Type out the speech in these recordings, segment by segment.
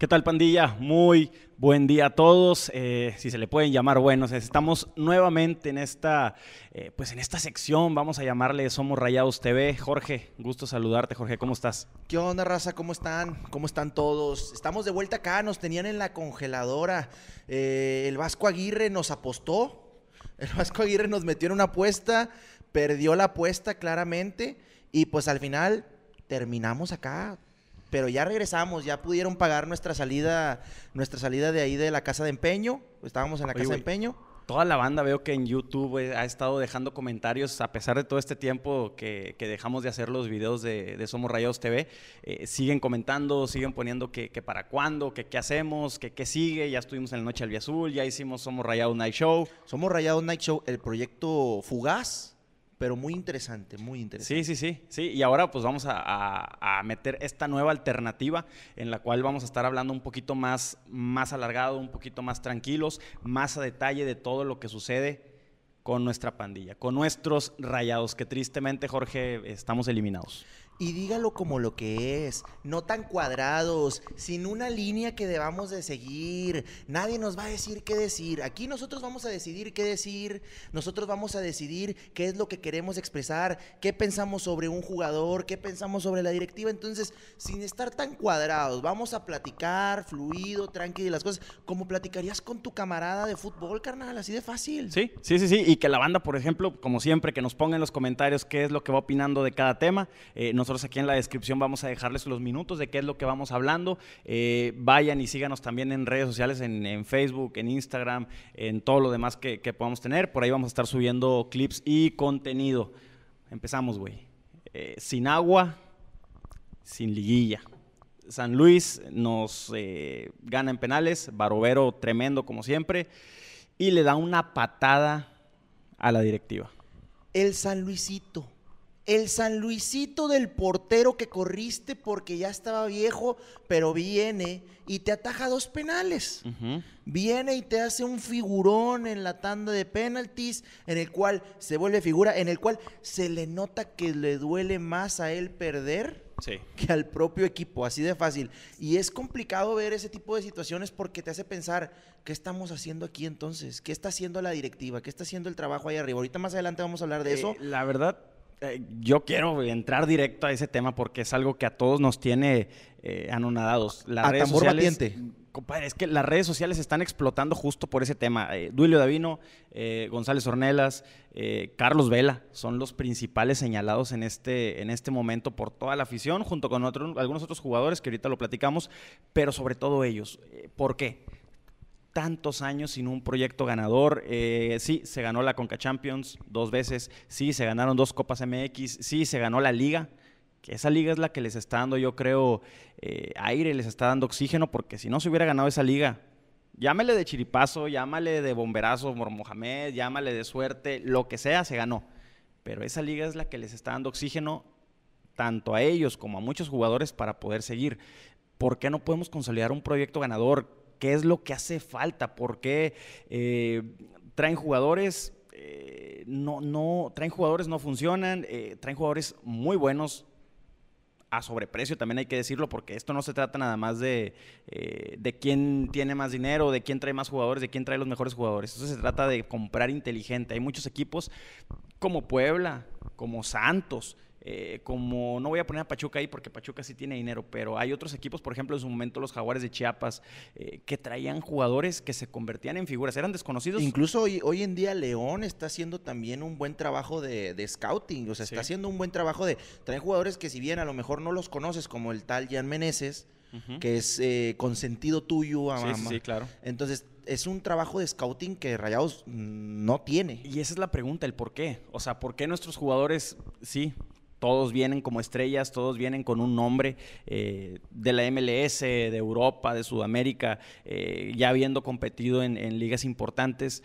¿Qué tal pandilla? Muy buen día a todos. Eh, si se le pueden llamar buenos, estamos nuevamente en esta, eh, pues en esta sección, vamos a llamarle Somos Rayados TV. Jorge, gusto saludarte, Jorge, ¿cómo estás? ¿Qué onda, raza? ¿Cómo están? ¿Cómo están todos? Estamos de vuelta acá, nos tenían en la congeladora. Eh, el Vasco Aguirre nos apostó. El Vasco Aguirre nos metió en una apuesta, perdió la apuesta claramente y pues al final terminamos acá pero ya regresamos, ya pudieron pagar nuestra salida, nuestra salida de ahí de la casa de empeño. Estábamos en la casa de empeño. Toda la banda veo que en YouTube ha estado dejando comentarios, a pesar de todo este tiempo que, dejamos de hacer los videos de, Somos Rayados TV, eh, siguen comentando, siguen poniendo que, para cuándo, que qué hacemos, que qué sigue, ya estuvimos en la Noche Azul, ya hicimos Somos Rayados Night Show. Somos Rayados Night Show, el proyecto Fugaz, pero muy interesante, muy interesante. Sí, sí, sí, sí. Y ahora pues vamos a, meter esta nueva alternativa en la cual vamos a estar hablando un poquito más, más alargado, un poquito más tranquilos, más a detalle de todo lo que sucede con nuestra pandilla, con nuestros rayados, que tristemente, Jorge, estamos eliminados y dígalo como lo que es, no tan cuadrados, sin una línea que debamos de seguir. Nadie nos va a decir qué decir. Aquí nosotros vamos a decidir qué decir, nosotros vamos a decidir qué es lo que queremos expresar, qué pensamos sobre un jugador, qué pensamos sobre la directiva. Entonces, sin estar tan cuadrados, vamos a platicar fluido, tranquilo, las cosas como platicarías con tu camarada de fútbol, carnal, así de fácil. Sí, sí, sí, sí. Y que la banda, por ejemplo, como siempre, que nos ponga en los comentarios qué es lo que va opinando de cada tema. Eh, nosotros aquí en la descripción vamos a dejarles los minutos de qué es lo que vamos hablando. Eh, vayan y síganos también en redes sociales, en, Facebook, en Instagram, en todo lo demás que, podamos tener. Por ahí vamos a estar subiendo clips y contenido. Empezamos, güey. Eh, sin agua, sin liguilla. San Luis nos eh, gana en penales, Barovero tremendo como siempre, y le da una patada a la directiva. El San Luisito el San Luisito del portero que corriste porque ya estaba viejo, pero viene y te ataja dos penales. Viene y te hace un figurón en la tanda de penaltis, en el cual se vuelve figura, en el cual se le nota que le duele más a él perder que al propio equipo, así de fácil. Y es complicado ver ese tipo de situaciones porque te hace pensar, ¿qué estamos haciendo aquí entonces? ¿Qué está haciendo la directiva? ¿Qué está haciendo el trabajo ahí arriba? Ahorita más adelante vamos a hablar de eh, eso. La verdad, eh, yo quiero entrar directo a ese tema porque es algo que a todos nos tiene eh, anonadados. Las a redes sociales, Compadre, es que las redes sociales están explotando justo por ese tema. Eh, Duilio Davino, González Ornelas, Carlos Vela son los principales señalados en este, en este momento por toda la afición, junto con algunos otros jugadores que ahorita lo platicamos, pero sobre todo ellos. ¿Por qué? Tantos años sin un proyecto ganador. Eh, sí, se ganó la Conca Champions dos veces, sí, se ganaron dos Copas MX, sí, se ganó la liga, que esa liga es la que les está dando, yo creo, eh, aire, les está dando oxígeno, porque si no se hubiera ganado esa liga, llámale de chiripazo, llámale de bomberazo, Mohamed, llámale de suerte, lo que sea, se ganó. Pero esa liga es la que les está dando oxígeno tanto a ellos como a muchos jugadores para poder seguir. ¿Por qué no podemos consolidar un proyecto ganador? Qué es lo que hace falta, por qué eh, traen jugadores, eh, no, no, traen jugadores, no funcionan, eh, traen jugadores muy buenos, a sobreprecio, también hay que decirlo, porque esto no se trata nada más de, de quién tiene más dinero, de quién trae más jugadores, de quién trae los mejores jugadores. Esto se trata de comprar inteligente. Hay muchos equipos como Puebla, como Santos, eh, como no voy a poner a Pachuca ahí porque Pachuca sí tiene dinero, pero hay otros equipos, por ejemplo, en su momento los Jaguares de Chiapas, eh, que traían jugadores que se convertían en figuras, eran desconocidos. Incluso hoy, hoy en día León está haciendo también un buen trabajo de, scouting, o sea, está haciendo un buen trabajo de traer jugadores que si bien a lo mejor no los conoces, como el tal Jan Meneses, que es eh, consentido tuyo, a sí, sí, claro. Entonces, es un trabajo de scouting que Rayados no tiene. Y esa es la pregunta, el por qué. O sea, ¿por qué nuestros jugadores, sí, todos vienen como estrellas, todos vienen con un nombre eh, de la MLS, de Europa, de Sudamérica, eh, ya habiendo competido en, ligas importantes.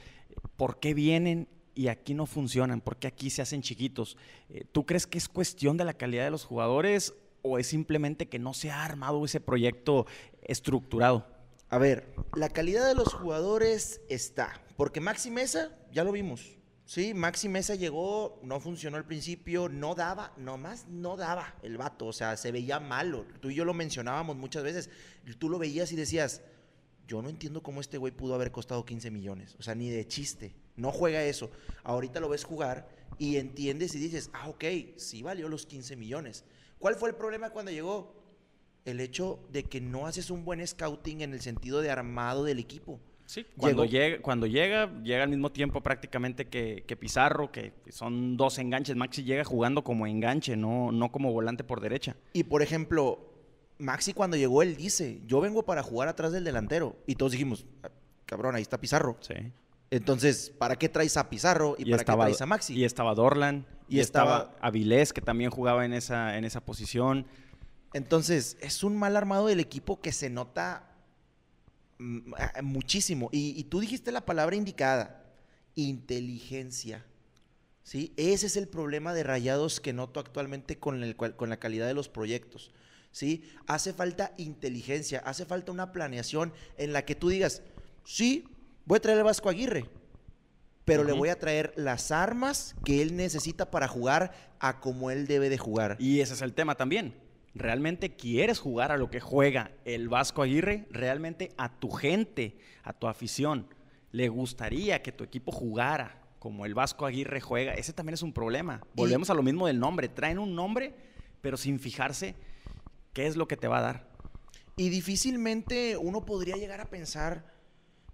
¿Por qué vienen y aquí no funcionan? ¿Por qué aquí se hacen chiquitos? Eh, ¿Tú crees que es cuestión de la calidad de los jugadores o es simplemente que no se ha armado ese proyecto estructurado? A ver, la calidad de los jugadores está, porque Maxi Mesa, ya lo vimos, Sí, Maxi Mesa llegó, no funcionó al principio, no daba, nomás no daba el vato, o sea, se veía malo. Tú y yo lo mencionábamos muchas veces. Tú lo veías y decías, yo no entiendo cómo este güey pudo haber costado 15 millones, o sea, ni de chiste. No juega eso. Ahorita lo ves jugar y entiendes y dices, ah, ok, sí valió los 15 millones. ¿Cuál fue el problema cuando llegó? El hecho de que no haces un buen scouting en el sentido de armado del equipo. Sí, cuando llega, cuando llega, llega al mismo tiempo prácticamente que, Pizarro, que son dos enganches. Maxi llega jugando como enganche, no, no como volante por derecha. Y por ejemplo, Maxi cuando llegó, él dice, yo vengo para jugar atrás del delantero. Y todos dijimos, ah, cabrón, ahí está Pizarro. Sí. Entonces, ¿para qué traes a Pizarro y, para qué traes a Maxi? Y estaba Dorlan, y, estaba, Avilés, que también jugaba en esa, en esa posición. Entonces, es un mal armado del equipo que se nota muchísimo. Y, tú dijiste la palabra indicada, inteligencia. ¿sí? Ese es el problema de Rayados que noto actualmente con, el, con la calidad de los proyectos. ¿sí? Hace falta inteligencia, hace falta una planeación en la que tú digas, sí, voy a traer al Vasco Aguirre, pero le voy a traer las armas que él necesita para jugar a como él debe de jugar. Y ese es el tema también. ¿Realmente quieres jugar a lo que juega el Vasco Aguirre? ¿Realmente a tu gente, a tu afición, le gustaría que tu equipo jugara como el Vasco Aguirre juega? Ese también es un problema. Volvemos a lo mismo del nombre. Traen un nombre, pero sin fijarse qué es lo que te va a dar. Y difícilmente uno podría llegar a pensar,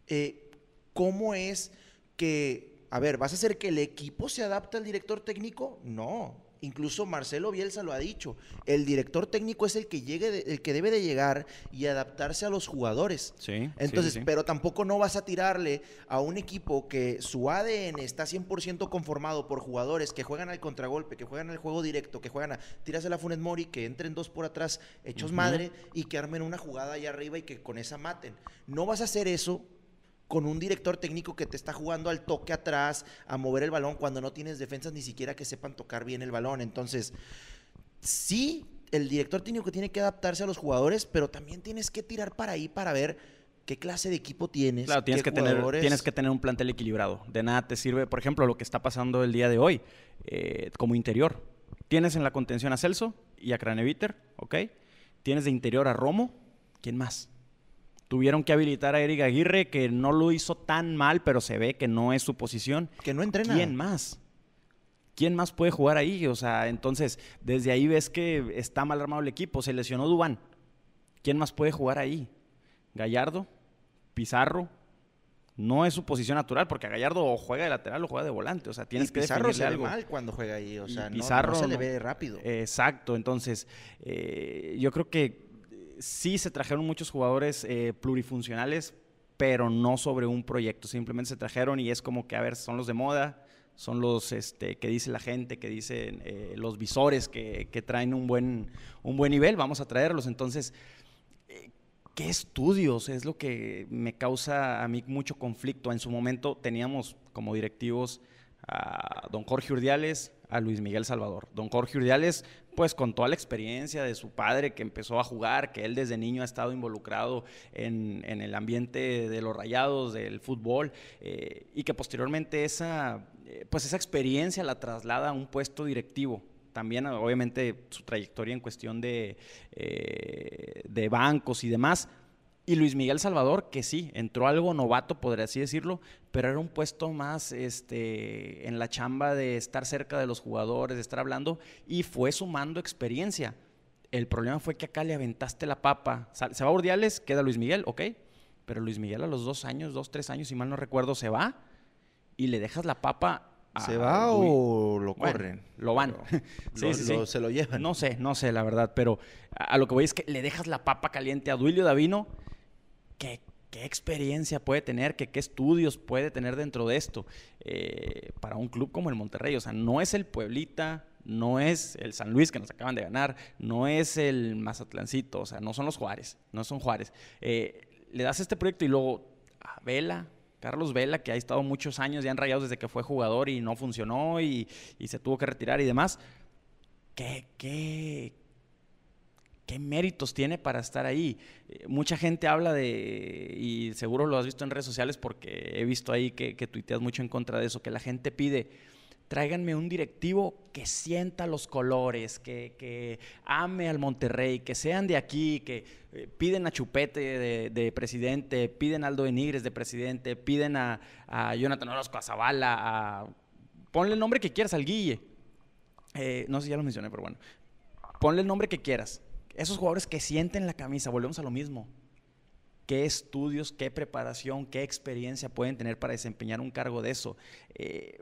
eh, ¿Cómo es que, a ver, vas a hacer que el equipo se adapte al director técnico? No. Incluso Marcelo Bielsa lo ha dicho. El director técnico es el que llegue, el que debe de llegar y adaptarse a los jugadores. Sí. Entonces, pero tampoco no vas a tirarle a un equipo que su ADN está 100% conformado por jugadores que juegan al contragolpe, que juegan al juego directo, que juegan a tiras la Funes Mori, que entren dos por atrás hechos madre y que armen una jugada allá arriba y que con esa maten. No vas a hacer eso con un director técnico que te está jugando al toque atrás, a mover el balón cuando no tienes defensas ni siquiera que sepan tocar bien el balón. Entonces, sí, el director técnico tiene que adaptarse a los jugadores, pero también tienes que tirar para ahí para ver qué clase de equipo tienes. Claro, tienes, que, tener, tienes que tener un plantel equilibrado. De nada te sirve, por ejemplo, lo que está pasando el día de hoy, eh, como interior. Tienes en la contención a Celso y a Craneviter, ¿ok? Tienes de interior a Romo, ¿quién más? Tuvieron que habilitar a Eric Aguirre, que no lo hizo tan mal, pero se ve que no es su posición. Que no entrena. ¿Quién más? ¿Quién más puede jugar ahí? O sea, entonces, desde ahí ves que está mal armado el equipo. Se lesionó Dubán. ¿Quién más puede jugar ahí? Gallardo, Pizarro. No es su posición natural, porque a Gallardo o juega de lateral o juega de volante. O sea, tienes que Pizarro se ve mal cuando juega ahí. O sea, no, se le ve rápido. Exacto. Entonces, eh, yo creo que sí se trajeron muchos jugadores eh, plurifuncionales, pero no sobre un proyecto. Simplemente se trajeron y es como que, a ver, son los de moda, son los este, que dice la gente, que dicen eh, los visores que, traen un buen, un buen nivel, vamos a traerlos. Entonces, eh, ¿qué estudios? Es lo que me causa a mí mucho conflicto. En su momento teníamos como directivos a don Jorge Urdiales, a Luis Miguel Salvador. Don Jorge Urdiales, pues con toda la experiencia de su padre que empezó a jugar, que él desde niño ha estado involucrado en, el ambiente de los rayados, del fútbol, eh, y que posteriormente esa, eh, pues esa experiencia la traslada a un puesto directivo también obviamente su trayectoria en cuestión de, eh, de bancos y demás, y Luis Miguel Salvador, que sí, entró algo novato, podría así decirlo, pero era un puesto más este, en la chamba de estar cerca de los jugadores, de estar hablando, y fue sumando experiencia. El problema fue que acá le aventaste la papa. Se va a Urdiales, queda Luis Miguel, ok, pero Luis Miguel a los dos años, dos, tres años, si mal no recuerdo, se va y le dejas la papa ¿Se va o lo corren? lo van. sí, sí, se lo llevan. No sé, no sé, la verdad, pero a, lo que voy es que le dejas la papa caliente a Duilio Davino ¿Qué, experiencia puede tener? ¿Qué, estudios puede tener dentro de esto eh, para un club como el Monterrey? O sea, no es el Pueblita, no es el San Luis que nos acaban de ganar, no es el Mazatlancito, o sea, no son los Juárez, no son Juárez. Eh, le das este proyecto y luego a Vela, Carlos Vela, que ha estado muchos años ya en Rayados desde que fue jugador y no funcionó y, y se tuvo que retirar y demás. ¿Qué, qué, ¿Qué méritos tiene para estar ahí? Eh, mucha gente habla de, y seguro lo has visto en redes sociales porque he visto ahí que, que tuiteas mucho en contra de eso, que la gente pide, tráiganme un directivo que sienta los colores, que, ame al Monterrey, que sean de aquí, que eh, piden a Chupete de, presidente, piden a Aldo Benigres de presidente, piden a, Jonathan Orozco, a Zavala, a... Ponle el nombre que quieras al Guille. Eh, no sé si ya lo mencioné, pero bueno. Ponle el nombre que quieras. Esos jugadores que sienten la camisa, volvemos a lo mismo. ¿Qué estudios, qué preparación, qué experiencia pueden tener para desempeñar un cargo de eso? Eh,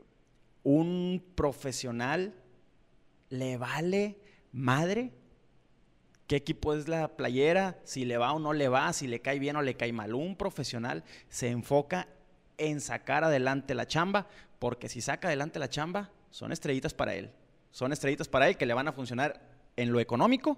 un profesional le vale madre qué equipo es la playera, si le va o no le va, si le cae bien o le cae mal. Un profesional se enfoca en sacar adelante la chamba, porque si saca adelante la chamba, son estrellitas para él. Son estrellitas para él que le van a funcionar en lo económico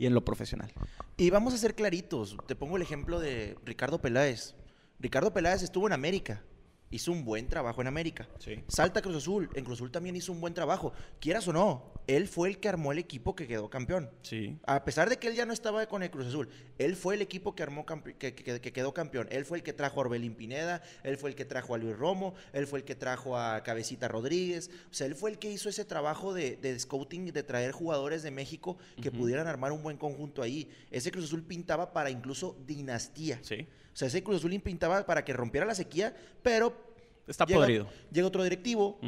y en lo profesional. Y vamos a ser claritos. Te pongo el ejemplo de Ricardo Peláez. Ricardo Peláez estuvo en América hizo un buen trabajo en América. Salta Cruz Azul, en Cruz Azul también hizo un buen trabajo. Quieras o no, él fue el que armó el equipo que quedó campeón. Sí. A pesar de que él ya no estaba con el Cruz Azul, él fue el equipo que armó que, quedó campeón. Él fue el que trajo a Orbelín Pineda, él fue el que trajo a Luis Romo, él fue el que trajo a Cabecita Rodríguez. O sea, él fue el que hizo ese trabajo de, de scouting, de traer jugadores de México que pudieran armar un buen conjunto ahí. Ese Cruz Azul pintaba para incluso dinastía. Sí. O sea, ese Cruz Azul pintaba para que rompiera la sequía, pero Está podrido. Llega otro directivo.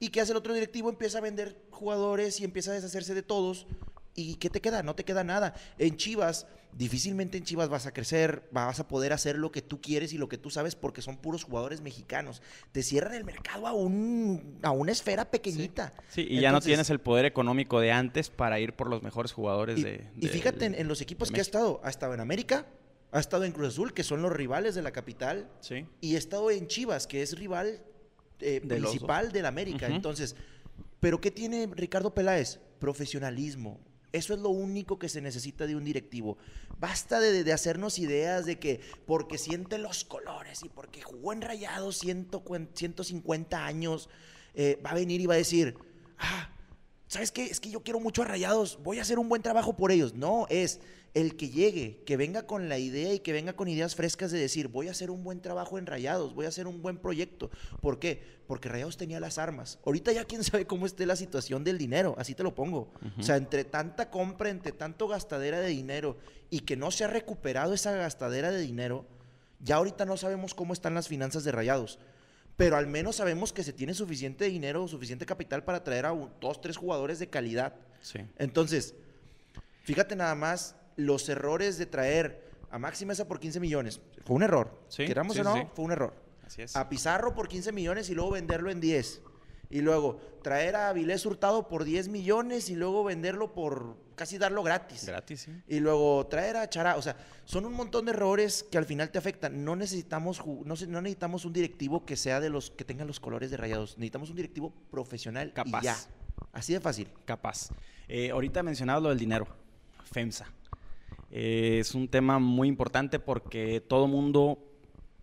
¿Y qué hace el otro directivo? Empieza a vender jugadores y empieza a deshacerse de todos. ¿Y qué te queda? No te queda nada. En Chivas, difícilmente en Chivas vas a crecer, vas a poder hacer lo que tú quieres y lo que tú sabes porque son puros jugadores mexicanos. Te cierran el mercado a, un, a una esfera pequeñita. Sí, y ya no tienes el poder económico de antes para ir por los mejores jugadores de, Y fíjate en, los equipos que ha estado. Ha estado en América, ha estado en Cruz Azul, que son los rivales de la capital. Sí. Y ha estado en Chivas, que es rival eh, principal del América. Entonces, ¿pero qué tiene Ricardo Peláez? Profesionalismo. Eso es lo único que se necesita de un directivo. Basta de, hacernos ideas de que porque siente los colores y porque jugó en rayados 150 años, eh, va a venir y va a decir, ah, ¿sabes qué? Es que yo quiero mucho a rayados, voy a hacer un buen trabajo por ellos. No, es el que llegue, que venga con la idea y que venga con ideas frescas de decir, voy a hacer un buen trabajo en Rayados, voy a hacer un buen proyecto. ¿Por qué? Porque Rayados tenía las armas. Ahorita ya quién sabe cómo esté la situación del dinero, así te lo pongo. O sea, entre tanta compra, entre tanto gastadera de dinero y que no se ha recuperado esa gastadera de dinero, ya ahorita no sabemos cómo están las finanzas de Rayados. Pero al menos sabemos que se tiene suficiente dinero, suficiente capital para traer a dos, tres jugadores de calidad. Sí. Entonces, fíjate nada más los errores de traer a Maxi Mesa por 15 millones. Fue un error. Sí, Queramos o no, fue un error. Así es. A Pizarro por 15 millones y luego venderlo en 10. Y luego traer a Vilés Hurtado por 10 millones y luego venderlo por casi darlo gratis. Gratis, sí. Y luego traer a Chará. O sea, son un montón de errores que al final te afectan. No necesitamos, no, no necesitamos un directivo que sea de los que tengan los colores de rayados. Necesitamos un directivo profesional. Capaz. Y ya. Así de fácil. Capaz. Eh, ahorita mencionado lo del dinero. FEMSA. Eh, es un tema muy importante porque todo mundo,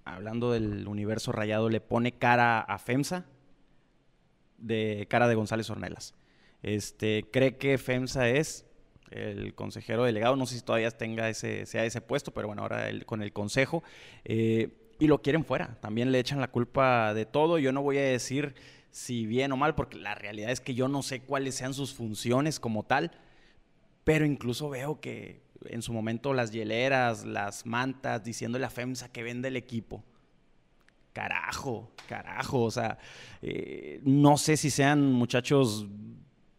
hablando del universo rayado, le pone cara a FEMSA de cara de González Ornelas. Este, cree que FEMSA es el consejero delegado, no sé si todavía tenga ese, sea ese puesto, pero bueno, ahora con el consejo, eh, y lo quieren fuera, también le echan la culpa de todo, yo no voy a decir si bien o mal, porque la realidad es que yo no sé cuáles sean sus funciones como tal, pero incluso veo que en su momento las hieleras, las mantas, diciéndole a FEMSA que vende el equipo. Carajo, carajo, o sea, eh, no sé si sean muchachos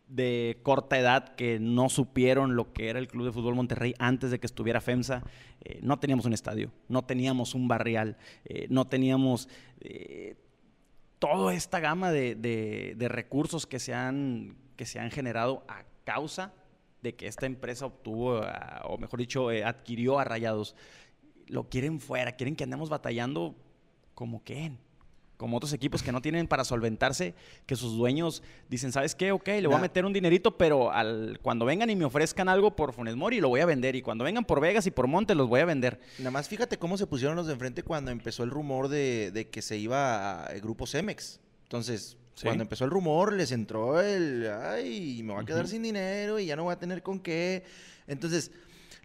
de corta edad que no supieron lo que era el Club de Fútbol Monterrey antes de que estuviera FEMSA. Eh, no teníamos un estadio, no teníamos un barrial, eh, no teníamos toda esta gama de, recursos que se, han, que se han generado a causa de que esta empresa obtuvo, o mejor dicho, adquirió a Rayados. Lo quieren fuera, quieren que andemos batallando como que como otros equipos que no tienen para solventarse, que sus dueños dicen, ¿sabes qué? Ok, le voy a meter un dinerito, pero al, cuando vengan y me ofrezcan algo por Funes Mori, lo voy a vender. Y cuando vengan por Vegas y por Monte, los voy a vender. Nada más fíjate cómo se pusieron los de enfrente cuando empezó el rumor de, de que se iba a Grupo Cemex. Entonces, cuando empezó el rumor, les entró el, ay, me voy a quedar sin dinero y ya no voy a tener con qué. Entonces,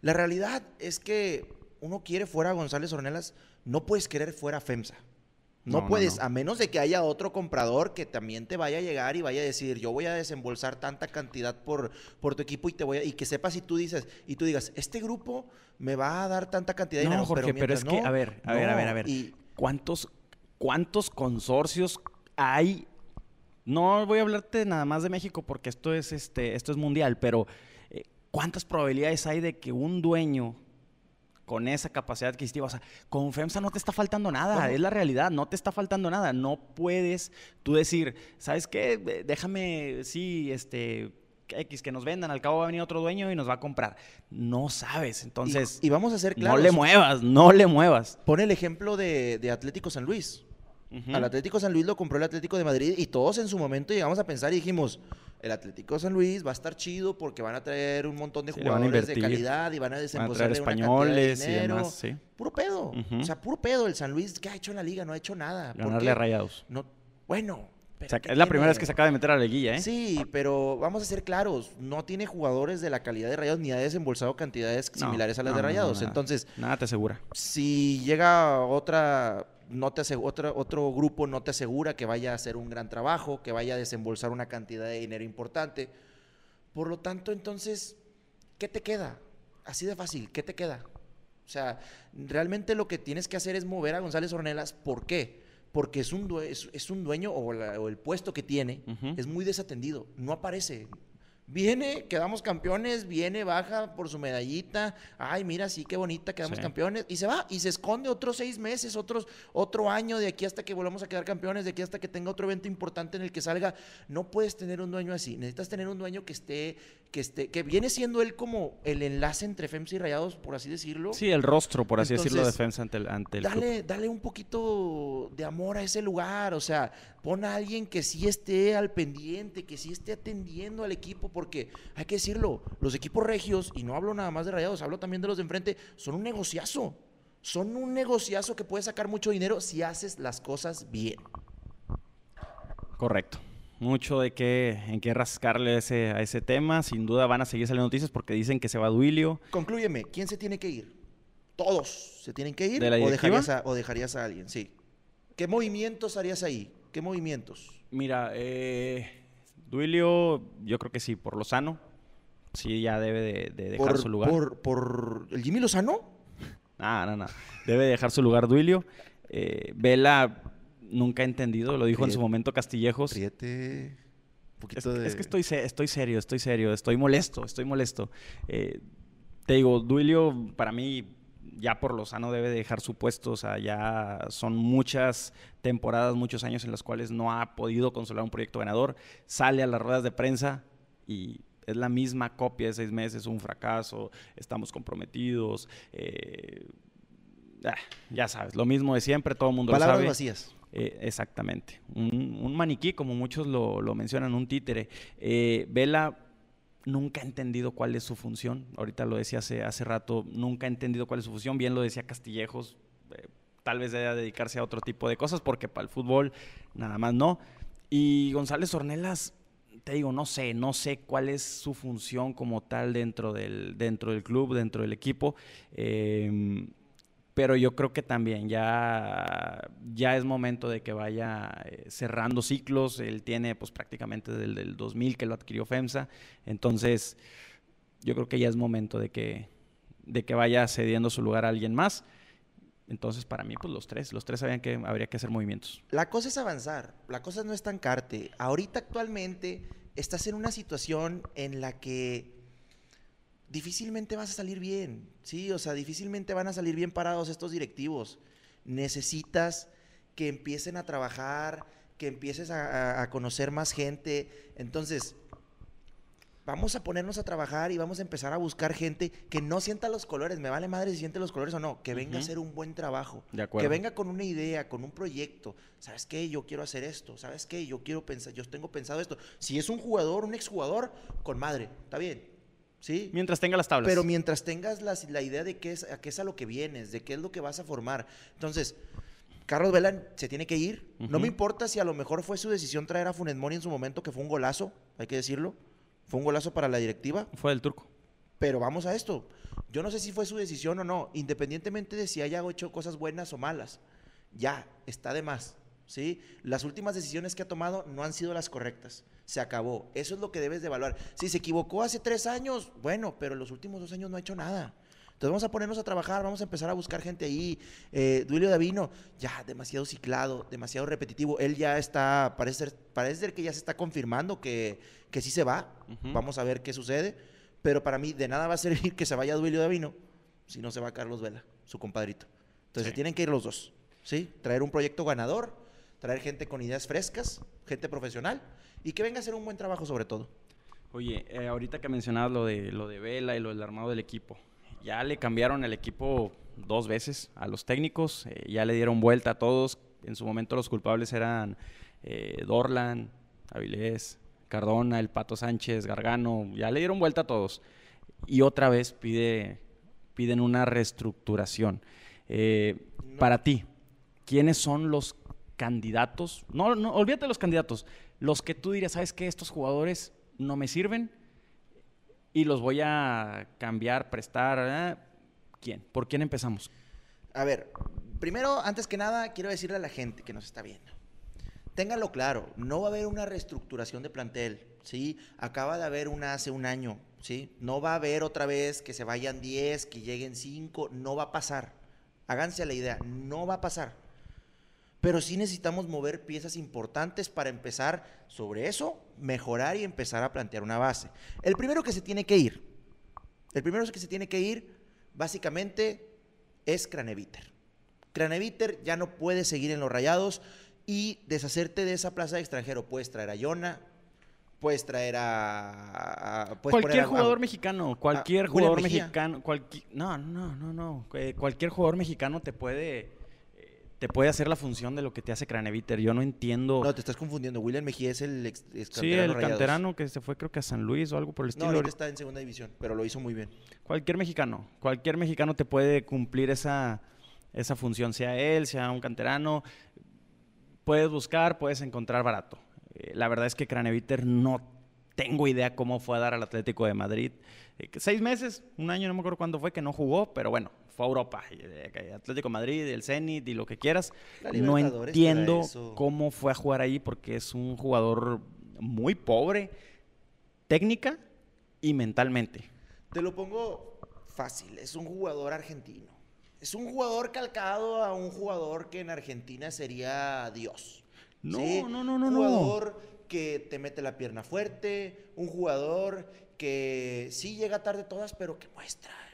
La realidad es que uno quiere fuera a González Ornelas, no puedes querer fuera FEMSA. No, puedes, no. a menos de que haya otro comprador que también te vaya a llegar y vaya a decir, yo voy a desembolsar tanta cantidad por, por tu equipo y te voy a, y que sepas si tú dices, y tú digas, este grupo me va a dar tanta cantidad de No, dinero. Jorge, pero, es mientras que, a ver, a ver, a ver, a ver. y- ¿Cuántos, ¿Cuántos consorcios hay? No voy a hablarte nada más de México porque esto es, este, esto es mundial, pero eh, ¿cuántas probabilidades hay de que un dueño con esa capacidad adquisitiva, o sea, con FEMSA no te está faltando nada, es la realidad, no te está faltando nada, no puedes tú decir, ¿sabes qué? Déjame, sí, este, X, que nos vendan, al cabo va a venir otro dueño y nos va a comprar. No sabes, entonces, y, y vamos a ser claros. no le muevas, no le muevas. Pon el ejemplo de, de Atlético San Luis. Al Atlético San Luis lo compró el Atlético de Madrid y todos en su momento llegamos a pensar y dijimos, el Atlético San Luis va a estar chido porque van a traer un montón de Sí, jugadores de calidad y van a desembolsar cantidad de españoles y demás, sí. Puro pedo. O sea, puro pedo. El San Luis, ¿qué ha hecho en la liga? No ha hecho nada. ¿Por Ganarle a Rayados. No, bueno. pero O sea, ¿qué es la primera vez que se acaba de meter a la liguilla, ¿eh? Sí, pero vamos a ser claros, no tiene jugadores de la calidad de Rayados ni ha desembolsado cantidades No, similares a las no, de Rayados. nada. Entonces, Nada te asegura. si llega otra, no te asegu- otra, otro grupo no te asegura que vaya a hacer un gran trabajo, que vaya a desembolsar una cantidad de dinero importante. Por lo tanto, entonces, ¿qué te queda? Así de fácil, ¿qué te queda? O sea, realmente lo que tienes que hacer es mover a González Ornelas. ¿Por qué? Porque es un, due- es, es un dueño o, la- o el puesto que tiene es muy desatendido, no aparece. Viene, quedamos campeones, viene, baja por su medallita, ay, mira, sí, qué bonita, quedamos Sí. campeones, y se va, y se esconde otros seis meses, otros, otro año, de aquí hasta que volvamos a quedar campeones, de aquí hasta que tenga otro evento importante en el que salga. No puedes tener un dueño así, necesitas tener un dueño que esté, que esté, que viene siendo él como el enlace entre FEMSA y Rayados, por así decirlo. Sí, el rostro, por así decirlo, de defensa ante el, ante el club. Dale, dale un poquito de amor a ese lugar, o sea, pon a alguien que sí esté al pendiente, que sí esté atendiendo al equipo, porque hay que decirlo, los equipos regios, y no hablo nada más de Rayados, hablo también de los de enfrente, son un negociazo, son un negociazo que puede sacar mucho dinero si haces las cosas bien. Correcto. Mucho de qué, en qué rascarle ese, a ese tema. Sin duda van a seguir saliendo noticias porque dicen que se va Duilio. Conclúyeme, ¿quién se tiene que ir? Todos se tienen que ir ¿De la o, dejarías a, o dejarías a alguien, sí. ¿Qué movimientos harías ahí? ¿Qué movimientos? Mira, eh, Duilio, yo creo que sí, por lo sano. Sí, ya debe de, de dejar por, su lugar. Por, por el Jimmy Lozano? No, no, no. Debe dejar su lugar Duilio. Eh, Vela nunca ha entendido, lo dijo en su momento Castillejos. Priete. Un Es, poquito que- de. es que estoy, estoy serio, estoy serio, estoy molesto, estoy molesto. Eh, te digo, Duilio para mí ya por lo sano debe dejar su puesto, o sea, ya son muchas temporadas, muchos años en los cuales no ha podido consolar un proyecto ganador, sale a las ruedas de prensa y es la misma copia de seis meses, un fracaso, estamos comprometidos, eh, ah, ya sabes, lo mismo de siempre, todo el mundo Palabras lo sabe. vacías. Eh, exactamente. Un, un maniquí, como muchos lo, lo mencionan, un títere. Eh, Vela nunca ha entendido cuál es su función. Ahorita lo decía hace, hace rato, nunca ha entendido cuál es su función. Bien lo decía Castillejos. eh, tal vez deba dedicarse a otro tipo de cosas, porque para el fútbol nada más no. Y González Ornelas, te digo, no sé, no sé cuál es su función como tal dentro del, dentro del club, dentro del equipo. Pero yo creo que también ya, ya es momento de que vaya eh, cerrando ciclos. Él tiene pues prácticamente desde el del 2000 que lo adquirió FEMSA. Entonces, yo creo que ya es momento de que, de que vaya cediendo su lugar a alguien más. Entonces, para mí, pues los tres, los tres sabían que habría que hacer movimientos. La cosa es avanzar, la cosa no es estancarte. Ahorita actualmente estás en una situación en la que difícilmente vas a salir bien, ¿sí? O sea, difícilmente van a salir bien parados estos directivos. Necesitas que empiecen a trabajar, que empieces a, a- a conocer más gente. Entonces, vamos a ponernos a trabajar y vamos a empezar a buscar gente que no sienta los colores. Me vale madre si siente los colores o no, que venga a Ujú. hacer un buen trabajo. De acuerdo. Que venga con una idea, con un proyecto. ¿Sabes qué? Yo quiero hacer esto. ¿Sabes qué? Yo quiero pensar, yo tengo pensado esto. Si es un jugador, un exjugador, con madre, está bien. ¿Sí? Mientras tenga las tablas. Pero mientras tengas la, la idea de qué es, a qué es a lo que vienes, de qué es lo que vas a formar. Entonces, Carlos Vela se tiene que ir. No me importa si a lo mejor fue su decisión traer a Funes Mori en su momento, que fue un golazo, hay que decirlo. Fue un golazo para la directiva. Fue del turco. Pero vamos a esto. Yo no sé si fue su decisión o no, independientemente de si haya hecho cosas buenas o malas. Ya, está de más. ¿sí? Las últimas decisiones que ha tomado no han sido las correctas. Se acabó. Eso es lo que debes de evaluar. Si se equivocó hace tres años, bueno, pero en los últimos dos años no ha hecho nada. Entonces vamos a ponernos a trabajar, vamos a empezar a buscar gente ahí. Eh, Duilio Davino, ya demasiado ciclado, demasiado repetitivo. Él ya está, parece ser, parece que ya se está confirmando que, que sí se va. Vamos a ver qué sucede. Pero para mí de nada va a servir que se vaya Duilio Davino si no se va Carlos Vela, su compadrito. Entonces tienen que ir los dos. ¿sí? Traer un proyecto ganador, traer gente con ideas frescas, gente profesional y que venga a hacer un buen trabajo sobre todo. Oye, eh, ahorita que mencionabas lo de, lo de Vela y lo del armado del equipo, ya le cambiaron el equipo dos veces a los técnicos, eh, ya le dieron vuelta a todos. En su momento los culpables eran eh, Dorlan, Avilés, Cardona, el Pato Sánchez, Gargano, ya le dieron vuelta a todos. Y otra vez pide, piden una reestructuración. Eh, para ti, ¿quiénes son los candidatos? No, no, olvídate de los candidatos. Los que tú dirías, ¿sabes qué? Estos jugadores no me sirven y los voy a cambiar, prestar. ¿eh? ¿Quién? ¿Por quién empezamos? A ver, primero, antes que nada, quiero decirle a la gente que nos está viendo. Ténganlo claro, no va a haber una reestructuración de plantel, ¿sí? Acaba de haber una hace un año, ¿sí? No va a haber otra vez que se vayan 10, que lleguen 5, no va a pasar. Háganse la idea, no va a pasar. Pero sí necesitamos mover piezas importantes para empezar sobre eso, mejorar y empezar a plantear una base. El primero que se tiene que ir, el primero que se tiene que ir, básicamente, es Craneviter. Craneviter ya no puede seguir en los rayados y deshacerte de esa plaza de extranjero. Puedes traer a Yona, puedes traer a... cualquier jugador mexicano, cualquier jugador mexicano, cualquier, no, no, no, no, eh, cualquier jugador mexicano te puede te puede hacer la función de lo que te hace Craneviter. Yo no entiendo. No, te estás confundiendo. William Mejía es el ex, Sí, el canterano que se fue, creo que a San Luis o algo por el estilo. No, ahorita está en segunda división, pero lo hizo muy bien. Cualquier mexicano, cualquier mexicano te puede cumplir esa, esa función, sea él, sea un canterano. Puedes buscar, puedes encontrar barato. Eh, la verdad es que Craneviter no tengo idea cómo fue a dar al Atlético de Madrid. Eh, seis meses, un año, no me acuerdo cuándo fue, que no jugó, pero bueno, fue a Europa, eh, Atlético Madrid, el Zenit y lo que quieras. No entiendo cómo fue a jugar ahí porque es un jugador muy pobre, técnica y mentalmente. Te lo pongo fácil, es un jugador argentino. Es un jugador calcado a un jugador que en Argentina sería Dios. No, no, no, no, Un jugador que te mete la pierna fuerte, un jugador que sí llega tarde todas, pero que muestra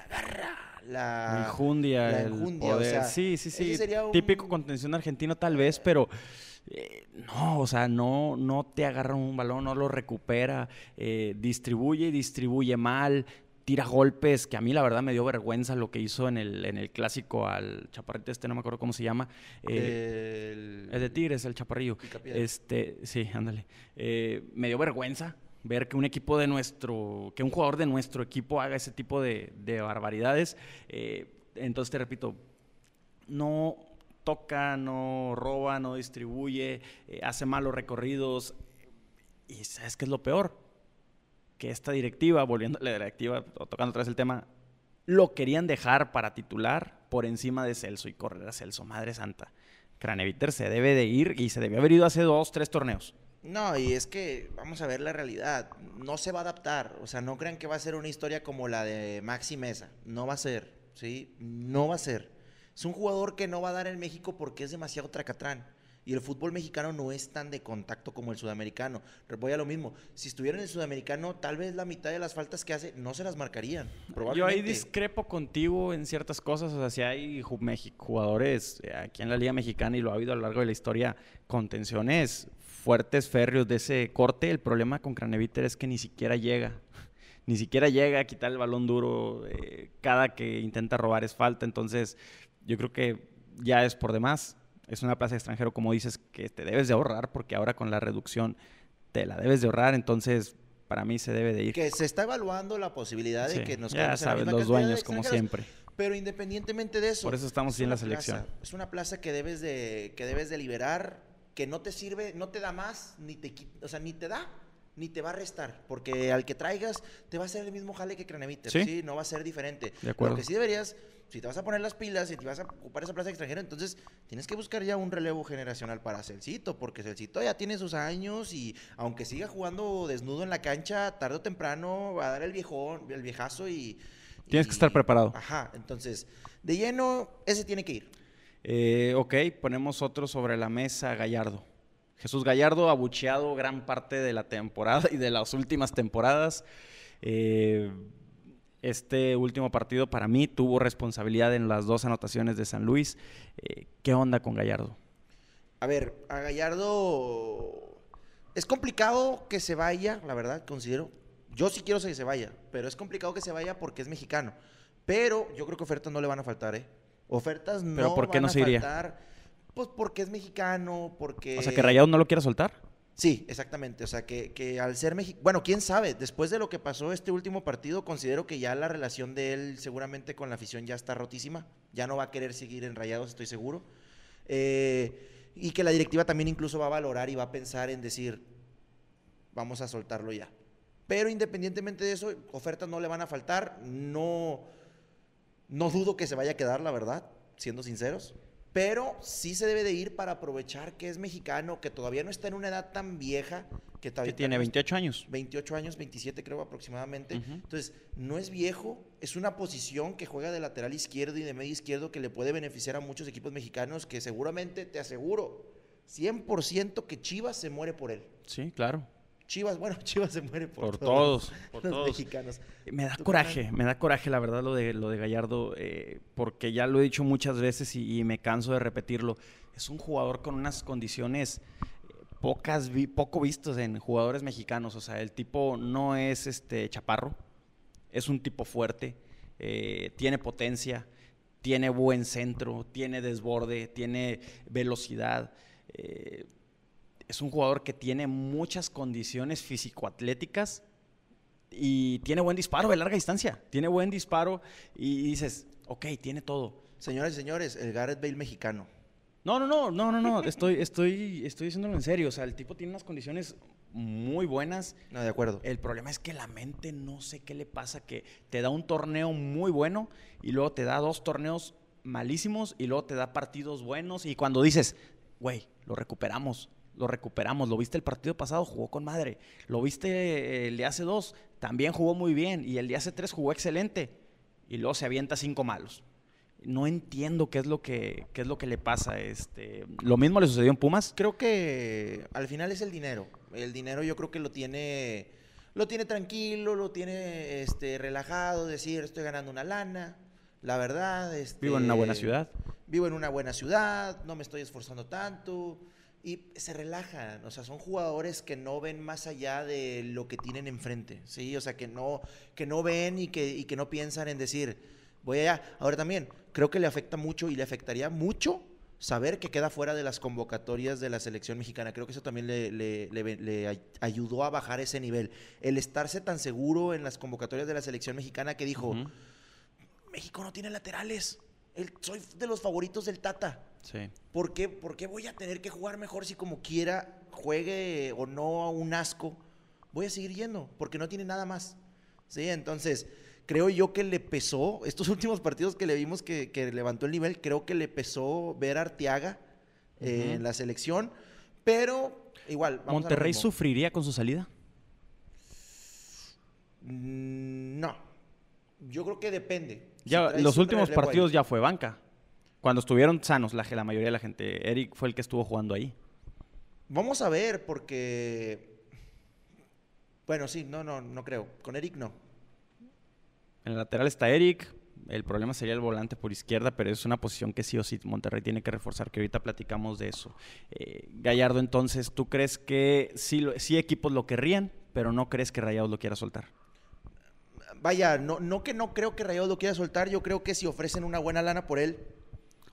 la garra, la el poder. sí, sí, sí. Típico contención argentino tal vez, pero eh, no, o sea, no, no te agarra un balón, no lo recupera, eh, distribuye y distribuye mal, tira golpes, que a mí la verdad me dio vergüenza lo que hizo en el, en el clásico al chaparrito este, no me acuerdo cómo se llama. Eh, el... de Tigres, el chaparrillo. Este, sí, ándale. me dio vergüenza ver que un equipo de nuestro, que un jugador de nuestro equipo haga ese tipo de, barbaridades. Eh, entonces te repito, no toca, no roba, no distribuye, eh, hace malos recorridos. Y ¿sabes qué es lo peor? Que esta directiva, volviendo a la directiva, tocando otra el tema, lo querían dejar para titular por encima de Celso y correr a Celso, madre santa. Craneviter se debe de ir y se debió haber ido hace dos, tres torneos. No, y es que vamos a ver la realidad. No se va a adaptar. O sea, no crean que va a ser una historia como la de Maxi Mesa. No va a ser, ¿sí? No va a ser. Es un jugador que no va a dar en México porque es demasiado tracatrán. Y el fútbol mexicano no es tan de contacto como el sudamericano. Voy a lo mismo. Si estuviera en el sudamericano, tal vez la mitad de las faltas que hace no se las marcarían. Yo ahí discrepo contigo en ciertas cosas. O sea, si hay jugadores eh, aquí en la Liga Mexicana y lo ha habido a lo largo de la historia, contenciones fuertes férreos de ese corte. El problema con Craneviter es que ni siquiera llega. Ni siquiera llega a quitar el balón duro. Eh, cada que intenta robar es falta. Entonces, yo creo que ya es por demás. Es una plaza de extranjero, como dices, que te debes de ahorrar, porque ahora con la reducción te la debes de ahorrar. Entonces, para mí se debe de ir. Que se está evaluando la posibilidad de que nos Ya sabes, los dueños, como siempre. Pero independientemente de eso. Por eso estamos en la selección. es una plaza que debes de, que debes de liberar que no te sirve, no te da más, ni te, o sea, ni te da, ni te va a restar, porque al que traigas te va a hacer el mismo jale que Craneviter, Sí. ¿sí? No va a ser diferente. De acuerdo. Lo que sí deberías, si te vas a poner las pilas y te vas a ocupar esa plaza de extranjero, entonces tienes que buscar ya un relevo generacional para Celcito, porque Celcito ya tiene sus años y aunque siga jugando desnudo en la cancha, tarde o temprano va a dar el viejón, el viejazo y... Tienes que estar preparado. Ajá, entonces, de lleno, ese tiene que ir. Eh, ok, ponemos otro sobre la mesa, Gallardo. Jesús Gallardo, abucheado gran parte de la temporada y de las últimas temporadas. Eh, este último partido para mí tuvo responsabilidad en las dos anotaciones de San Luis. Eh, ¿Qué onda con Gallardo? A ver, a Gallardo es complicado que se vaya, la verdad, considero. Yo sí quiero que se vaya, pero es complicado que se vaya porque es mexicano. Pero yo creo que ofertas no le van a faltar, ¿eh? Ofertas no ¿Pero por qué van no a se iría? faltar. Pues porque es mexicano, porque... O sea, que Rayado no lo quiere soltar. Sí, exactamente. O sea, que, que al ser mexicano... Bueno, quién sabe, después de lo que pasó este último partido, considero que ya la relación de él seguramente con la afición ya está rotísima. Ya no va a querer seguir en Rayados, estoy seguro. Eh, y que la directiva también incluso va a valorar y va a pensar en decir, vamos a soltarlo ya. Pero independientemente de eso, ofertas no le van a faltar. No, no dudo que se vaya a quedar, la verdad, siendo sinceros. Pero sí se debe de ir para aprovechar que es mexicano, que todavía no está en una edad tan vieja, que Que todavía tiene 28 años. 28 años, 27 creo aproximadamente. Entonces, no es viejo, es una posición que juega de lateral izquierdo y de medio izquierdo que le puede beneficiar a muchos equipos mexicanos que seguramente, te aseguro, 100% que Chivas se muere por él. Sí, claro. Chivas, bueno, Chivas se muere por, Por todos. Por los todos. mexicanos. Me da ¿Tú, coraje, me da coraje la verdad lo de, lo de Gallardo, eh, porque ya lo he dicho muchas veces y, y me canso de repetirlo. Es un jugador con unas condiciones eh, pocas, vi- poco vistas en jugadores mexicanos. O sea, el tipo no es este chaparro, es un tipo fuerte, eh, tiene potencia, tiene buen centro, tiene desborde, tiene velocidad. eh, es un jugador que tiene muchas condiciones físico-atléticas y tiene buen disparo de larga distancia. Tiene buen disparo y dices, ok, tiene todo. Señores y señores, el Gareth Bale mexicano. No, no, no, no, no, no. Estoy, estoy, estoy diciéndolo en serio. O sea, el tipo tiene unas condiciones muy buenas. No, de acuerdo. El problema es que la mente no sé qué le pasa, que te da un torneo muy bueno y luego te da dos torneos malísimos y luego te da partidos buenos y cuando dices, güey, lo recuperamos, lo recuperamos, lo viste el partido pasado, jugó con madre, lo viste eh, el de hace dos, también jugó muy bien y el de hace tres jugó excelente y luego se avienta cinco malos. No entiendo qué es lo que, qué es lo que le pasa. Este, lo mismo le sucedió en Pumas. Creo que al final es el dinero. El dinero yo creo que lo tiene, lo tiene tranquilo, lo tiene este, relajado, decir estoy ganando una lana, la verdad. Este, Vivo en una buena ciudad. Vivo en una buena ciudad, no me estoy esforzando tanto. Y se relajan, o sea, son jugadores que no ven más allá de lo que tienen enfrente, ¿sí? O sea, que no, que no ven y que, y que no piensan en decir, voy allá. Ahora también, creo que le afecta mucho y le afectaría mucho saber que queda fuera de las convocatorias de la selección mexicana. Creo que eso también le, le- le- le ay- ayudó a bajar ese nivel. El estarse tan seguro en las convocatorias de la selección mexicana que dijo. México no tiene laterales. El- soy de los favoritos del Tata. Sí. ¿Por qué, por qué voy a tener que jugar mejor si como quiera juegue o no a un asco? Voy a seguir yendo porque no tiene nada más. Sí, entonces creo yo que le pesó, estos últimos partidos que le vimos que, que levantó el nivel, creo que le pesó ver a Arteaga eh, en la selección, pero igual. vamos ¿Monterrey sufriría con su salida? Mm, No, yo creo que depende. Ya, los últimos partidos ya fue banca. Cuando estuvieron sanos, la, la mayoría de la gente. Eric fue el que estuvo jugando ahí. Vamos a ver, porque. Bueno, sí, no, no, no creo. Con Eric no. En el lateral está Eric. El problema sería el volante por izquierda, pero es una posición que sí o sí Monterrey tiene que reforzar, que ahorita platicamos de eso. Eh, Gallardo, entonces, ¿tú crees que sí, sí equipos lo querrían, pero no crees que Rayados lo quiera soltar? Vaya, no, no que no creo que Rayados lo quiera soltar, yo creo que si ofrecen una buena lana por él,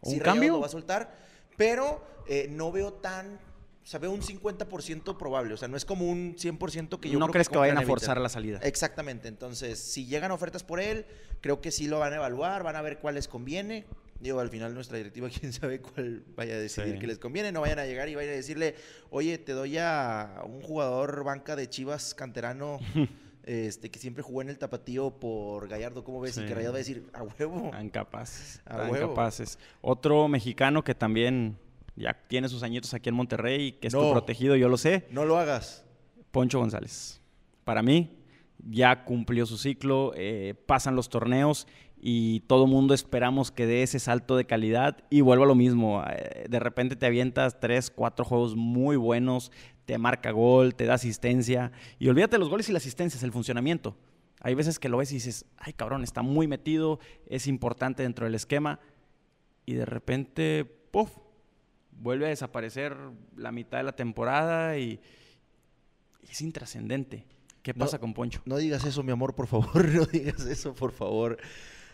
¿Un sí cambio? Lo va a soltar, pero eh, no veo tan, o sea, veo un 50% probable, o sea, no es como un 100% que yo no creo crees que, compran vayan a forzar la salida. Exactamente, entonces, si llegan ofertas por él, creo que sí lo van a evaluar, van a ver cuál les conviene, Digo, al final nuestra directiva, quién sabe cuál vaya a decidir que les conviene. No vayan a llegar y vayan a decirle, oye, te doy a un jugador banca de Chivas canterano. este, que siempre jugó en el tapatío por Gallardo, ¿cómo ves? Y que Rayado va a decir, a huevo. Incapaces. A huevo. Otro mexicano que también ya tiene sus añitos aquí en Monterrey, que es tu protegido, yo lo sé. No lo hagas. Poncho González. Para mí, ya cumplió su ciclo, eh, pasan los torneos y todo mundo esperamos que dé ese salto de calidad y vuelva a lo mismo. Eh, de repente te avientas tres, cuatro juegos muy buenos, te marca gol, te da asistencia y olvídate los goles y las asistencias, el funcionamiento. Hay veces que lo ves y dices, ay cabrón, está muy metido, es importante dentro del esquema y de repente, puff, vuelve a desaparecer la mitad de la temporada y es intrascendente. ¿Qué pasa con Poncho? No digas eso, mi amor, por favor. No digas eso, por favor.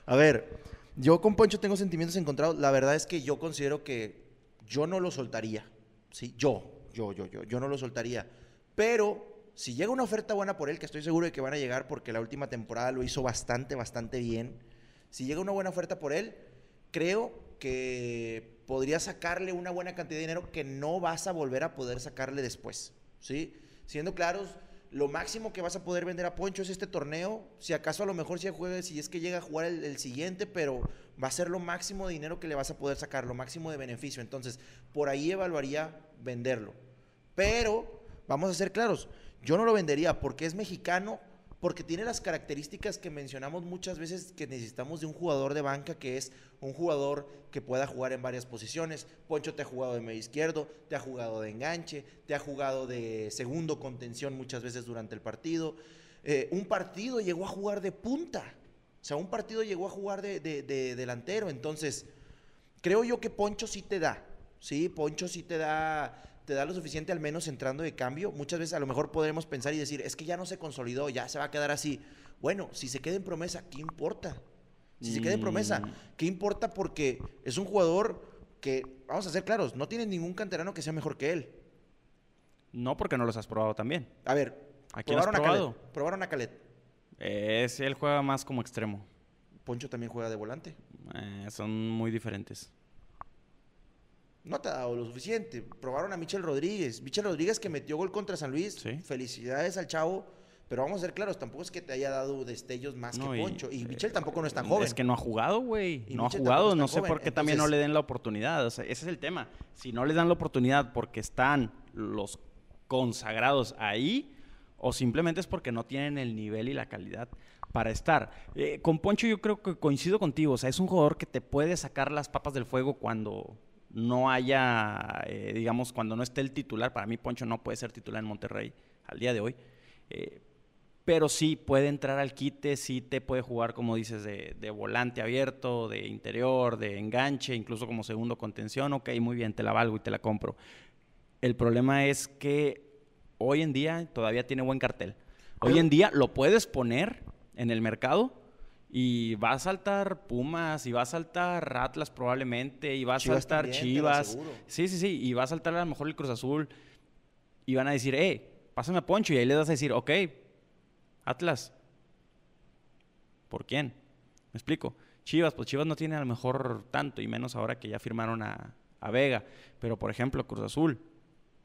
A ver, yo con Poncho tengo sentimientos encontrados. La verdad es que yo considero que yo no lo soltaría. ¿sí? Yo, yo, yo, yo, yo no lo soltaría. Pero si llega una oferta buena por él, que estoy seguro de que van a llegar porque la última temporada lo hizo bastante, bastante bien. Si llega una buena oferta por él, creo que podría sacarle una buena cantidad de dinero que no vas a volver a poder sacarle después. ¿sí? Siendo claros, lo máximo que vas a poder vender a Poncho es este torneo. Si acaso a lo mejor si juegue, si es que llega a jugar el, siguiente, pero va a ser lo máximo de dinero que le vas a poder sacar, lo máximo de beneficio. Entonces, por ahí evaluaría venderlo. Pero, vamos a ser claros, yo no lo vendería porque es mexicano porque tiene las características que mencionamos muchas veces que necesitamos de un jugador de banca, que es un jugador que pueda jugar en varias posiciones. Poncho te ha jugado de medio izquierdo, te ha jugado de enganche, te ha jugado de segundo contención muchas veces durante el partido. Eh, un partido llegó a jugar de punta, o sea, un partido llegó a jugar de, de delantero. Entonces, creo yo que Poncho sí te da, ¿sí? Poncho sí te da te da lo suficiente al menos entrando de cambio. Muchas veces a lo mejor podremos pensar y decir, es que ya no se consolidó, ya se va a quedar así. Bueno, si se queda en promesa, ¿qué importa? Si se queda en promesa, mm. ¿qué importa? Porque es un jugador que, vamos a ser claros, no tiene ningún canterano que sea mejor que él. No, porque no los has probado también. A ver, ¿a quién probaron has probado? A Calet, probaron a Calet. Es, él juega más como extremo. Poncho también juega de volante. Eh, son muy diferentes no te ha dado lo suficiente. Probaron a Michel Rodríguez. Michel Rodríguez que metió gol contra San Luis. Felicidades al chavo. Pero vamos a ser claros, tampoco es que te haya dado destellos más que Poncho. Y, Michel eh, tampoco no es tan joven. Es que no ha jugado, güey. No ha jugado. No sé por qué también no le den la oportunidad. ese es el tema. Si no le dan la oportunidad porque están los consagrados ahí, o simplemente es porque no tienen el nivel y la calidad para estar. Eh, con Poncho yo creo que coincido contigo. O sea, es un jugador que te puede sacar las papas del fuego cuando no haya, eh, digamos, cuando no esté el titular, para mí Poncho no puede ser titular en Monterrey al día de hoy, eh, pero sí puede entrar al quite, sí te puede jugar, como dices, de, volante abierto, de interior, de enganche, incluso como segundo contención, ok, muy bien, te la valgo y te la compro. El problema es que hoy en día todavía tiene buen cartel. Hoy en día lo puedes poner en el mercado y va a saltar Pumas, y va a saltar Atlas probablemente, y va a saltar Chivas. Sí, sí, sí, y va a saltar a lo mejor el Cruz Azul. Y van a decir, eh, pásame a Poncho. Y ahí le vas a decir, ok, Atlas. ¿Por quién? ¿Me explico? Chivas, pues Chivas no tiene a lo mejor tanto, y menos ahora que ya firmaron a, a Vega. Pero, por ejemplo, Cruz Azul.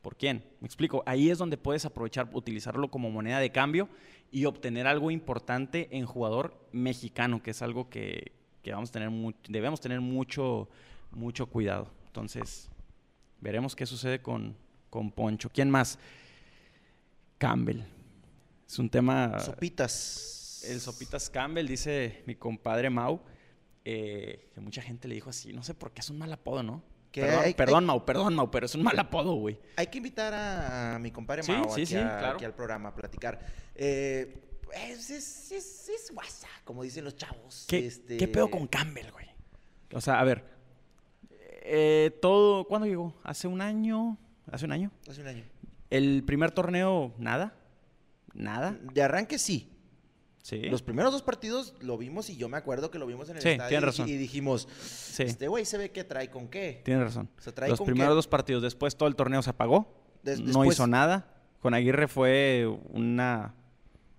¿Por quién? Me explico. Ahí es donde puedes aprovechar, utilizarlo como moneda de cambio y obtener algo importante en jugador mexicano, que es algo que, vamos a tener debemos tener mucho, mucho cuidado. Entonces, veremos qué sucede con, con Poncho. ¿Quién más? Campbell. Es un tema... Sopitas. El Sopitas Campbell, dice mi compadre Mau, eh, que mucha gente le dijo así, no sé por qué es un mal apodo, ¿no? Perdón, Mau, perdón, Mau, pero es un mal apodo, güey. Hay que invitar a, mi compadre Mau aquí, al programa a platicar. Eh, es, es, es, guasa, como dicen los chavos. ¿Qué, este... ¿qué pedo con Campbell, güey? O sea, a ver. Eh, todo, ¿cuándo llegó? ¿Hace un año? ¿Hace un año? Hace un año. ¿El primer torneo, nada? ¿Nada? De arranque sí. Los primeros dos partidos lo vimos y yo me acuerdo que lo vimos en el estadio y, dijimos, este güey se ve que trae con qué. Tienes razón. Los primeros dos partidos, después todo el torneo se apagó, no hizo nada. Con Aguirre fue una...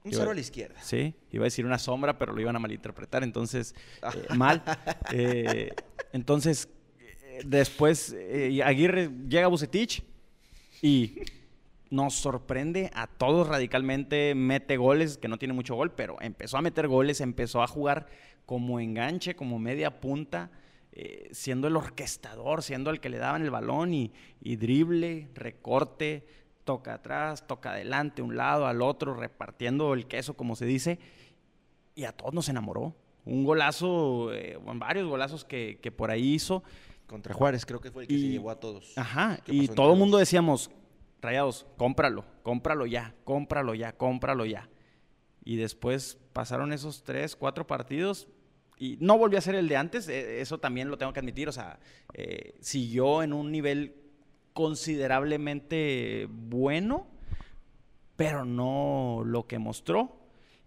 Un cero a la izquierda. Sí, iba a decir una sombra, pero lo iban a malinterpretar, entonces ah. eh, mal. Eh, Entonces, eh, después Aguirre llega a Bucetich y nos sorprende a todos radicalmente, mete goles, que no tiene mucho gol, pero empezó a meter goles, empezó a jugar como enganche, como media punta, eh, siendo el orquestador, siendo el que le daban el balón y, y drible, recorte, toca atrás, toca adelante, un lado, al otro, repartiendo el queso, como se dice, y a todos nos enamoró. Un golazo, eh, varios golazos que, que, por ahí hizo. Contra Juárez, creo que fue el que Y- se llevó a todos. Ajá, ¿Qué y todo el mundo decíamos, Rayados, cómpralo, cómpralo ya, cómpralo ya, cómpralo ya. Y después pasaron esos tres, cuatro partidos y no volvió a ser el de antes, eh, eso también lo tengo que admitir, o sea, eh, siguió en un nivel considerablemente bueno, pero no lo que mostró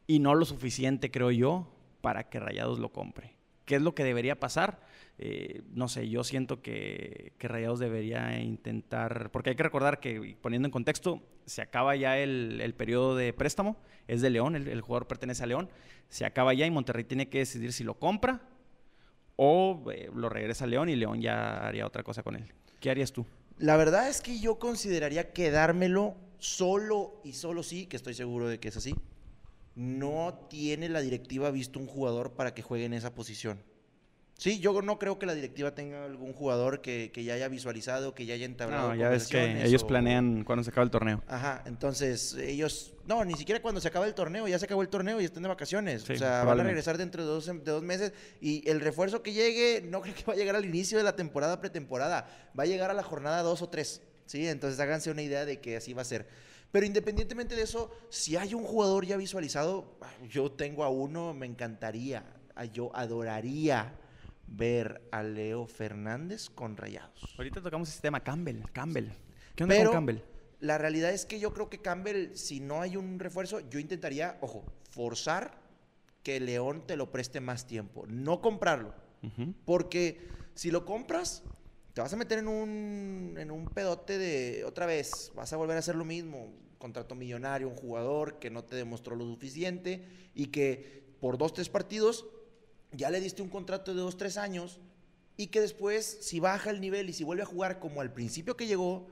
y no lo suficiente, creo yo, para que Rayados lo compre. ¿Qué es lo que debería pasar? Eh, no sé, yo siento que, que Rayados debería intentar, porque hay que recordar que, poniendo en contexto, se acaba ya el, periodo de préstamo, es de León, el, el jugador pertenece a León, se acaba ya y Monterrey tiene que decidir si lo compra o eh, lo regresa a León y León ya haría otra cosa con él. ¿Qué harías tú? La verdad es que yo consideraría quedármelo solo y solo sí, que estoy seguro de que es así. No tiene la directiva visto un jugador para que juegue en esa posición. Sí, yo no creo que la directiva tenga algún jugador que, que ya haya visualizado, que ya haya entablado. No, ya ves que ellos o- planean cuando se acaba el torneo. Ajá, entonces ellos, no, ni siquiera cuando se acaba el torneo, ya se acabó el torneo y están de vacaciones. Sí, o sea, van a regresar dentro de dos, de dos meses y el refuerzo que llegue no creo que va a llegar al inicio de la temporada pretemporada, va a llegar a la jornada dos o tres, ¿sí? Entonces háganse una idea de que así va a ser. Pero independientemente de eso, si hay un jugador ya visualizado, yo tengo a uno, me encantaría, yo adoraría ver a Leo Fernández con Rayados. Ahorita tocamos ese tema, Campbell, Campbell. ¿Qué onda Pero con Campbell? la realidad es que yo creo que Campbell, si no hay un refuerzo, yo intentaría, ojo, forzar que León te lo preste más tiempo, no comprarlo. Porque si lo compras, te vas a meter en un, en un pedote de otra vez, vas a volver a hacer lo mismo. Contrato millonario, un jugador que no te demostró lo suficiente y que por dos, tres partidos ya le diste un contrato de dos, tres años y que después, si baja el nivel y si vuelve a jugar como al principio que llegó,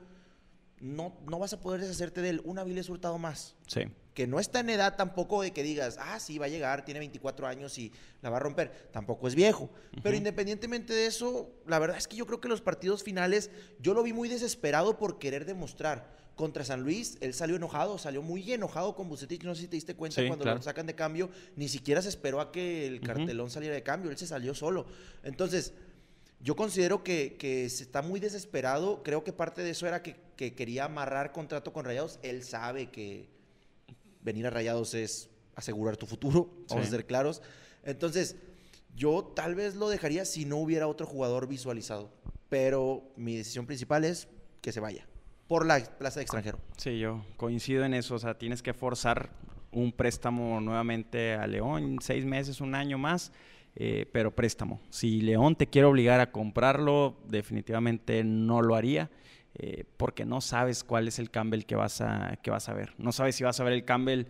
no, no vas a poder deshacerte de él. Un Avilés Hurtado más Sí. que no está en edad tampoco de que digas, ah, sí, va a llegar, tiene 24 años y la va a romper. Tampoco es viejo. Pero independientemente de eso, la verdad es que yo creo que los partidos finales, yo lo vi muy desesperado por querer demostrar. Contra San Luis, él salió enojado, salió muy enojado con Bucetich. No sé si te diste cuenta Sí, cuando claro. lo sacan de cambio, ni siquiera se esperó a que el cartelón saliera de cambio, él se salió solo. Entonces, yo considero que, que se está muy desesperado. Creo que parte de eso era que, que quería amarrar contrato con Rayados. Él sabe que venir a Rayados es asegurar tu futuro, vamos Sí. a ser claros. Entonces, yo tal vez lo dejaría si no hubiera otro jugador visualizado. Pero mi decisión principal es que se vaya por la plaza de extranjero. Sí, yo coincido en eso. O sea, tienes que forzar un préstamo nuevamente a León, seis meses, un año más, eh, pero préstamo. Si León te quiere obligar a comprarlo, definitivamente no lo haría. eh, porque no sabes cuál es el Campbell que vas, a, que vas a ver. No sabes si vas a ver el Campbell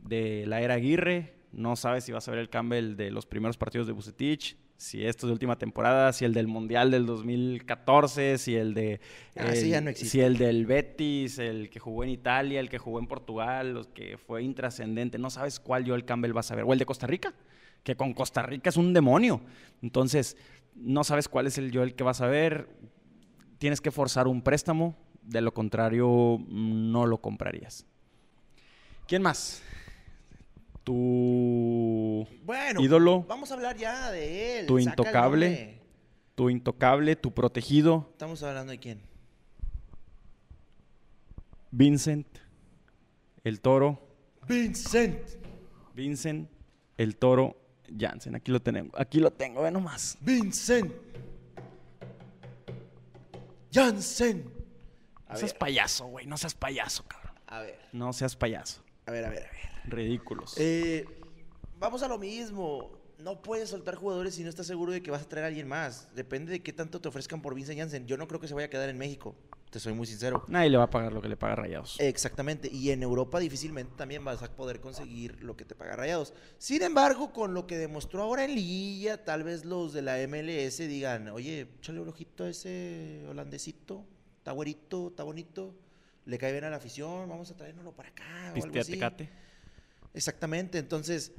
de la era Aguirre, no sabes si vas a ver el Campbell de los primeros partidos de Bucetich, si esto es de última temporada, si el del Mundial del 2014, si el de Ah, el- ya no existe. si el del Betis, el que jugó en Italia, el que jugó en Portugal, los que fue intrascendente, no sabes cuál Joel Campbell vas a ver, o el de Costa Rica, que con Costa Rica es un demonio. Entonces, no sabes cuál es el Joel que vas a ver, tienes que forzar un préstamo, de lo contrario no lo comprarías. ¿Quién más? Tu Bueno, ídolo, vamos a hablar ya de él. Tu saca intocable. tu intocable, tu protegido, Estamos hablando de quién. Vincent, el toro, Vincent. Vincent, el toro, Jansen. Aquí lo tenemos, aquí lo tengo, ve nomás. Vincent. Jansen. A No seas ver, payaso, güey, no seas payaso, cabrón. a ver, No seas payaso. a ver, a ver, a ver. Ridículos. Eh, vamos a lo mismo. No puedes soltar jugadores si no estás seguro de que vas a traer a alguien más. Depende de qué tanto te ofrezcan por Vincent Janssen. Yo no creo que se vaya a quedar en México. te soy muy sincero. Nadie le va a pagar lo que le paga Rayados. Exactamente, y en Europa difícilmente también vas a poder conseguir lo que te paga Rayados. Sin embargo, con lo que demostró ahora en Liguilla, tal vez los de la MLS digan, oye, échale un ojito a ese holandesito, está güerito, está bonito, le cae bien a la afición, vamos a traérnoslo para acá. O algo así. Exactamente, entonces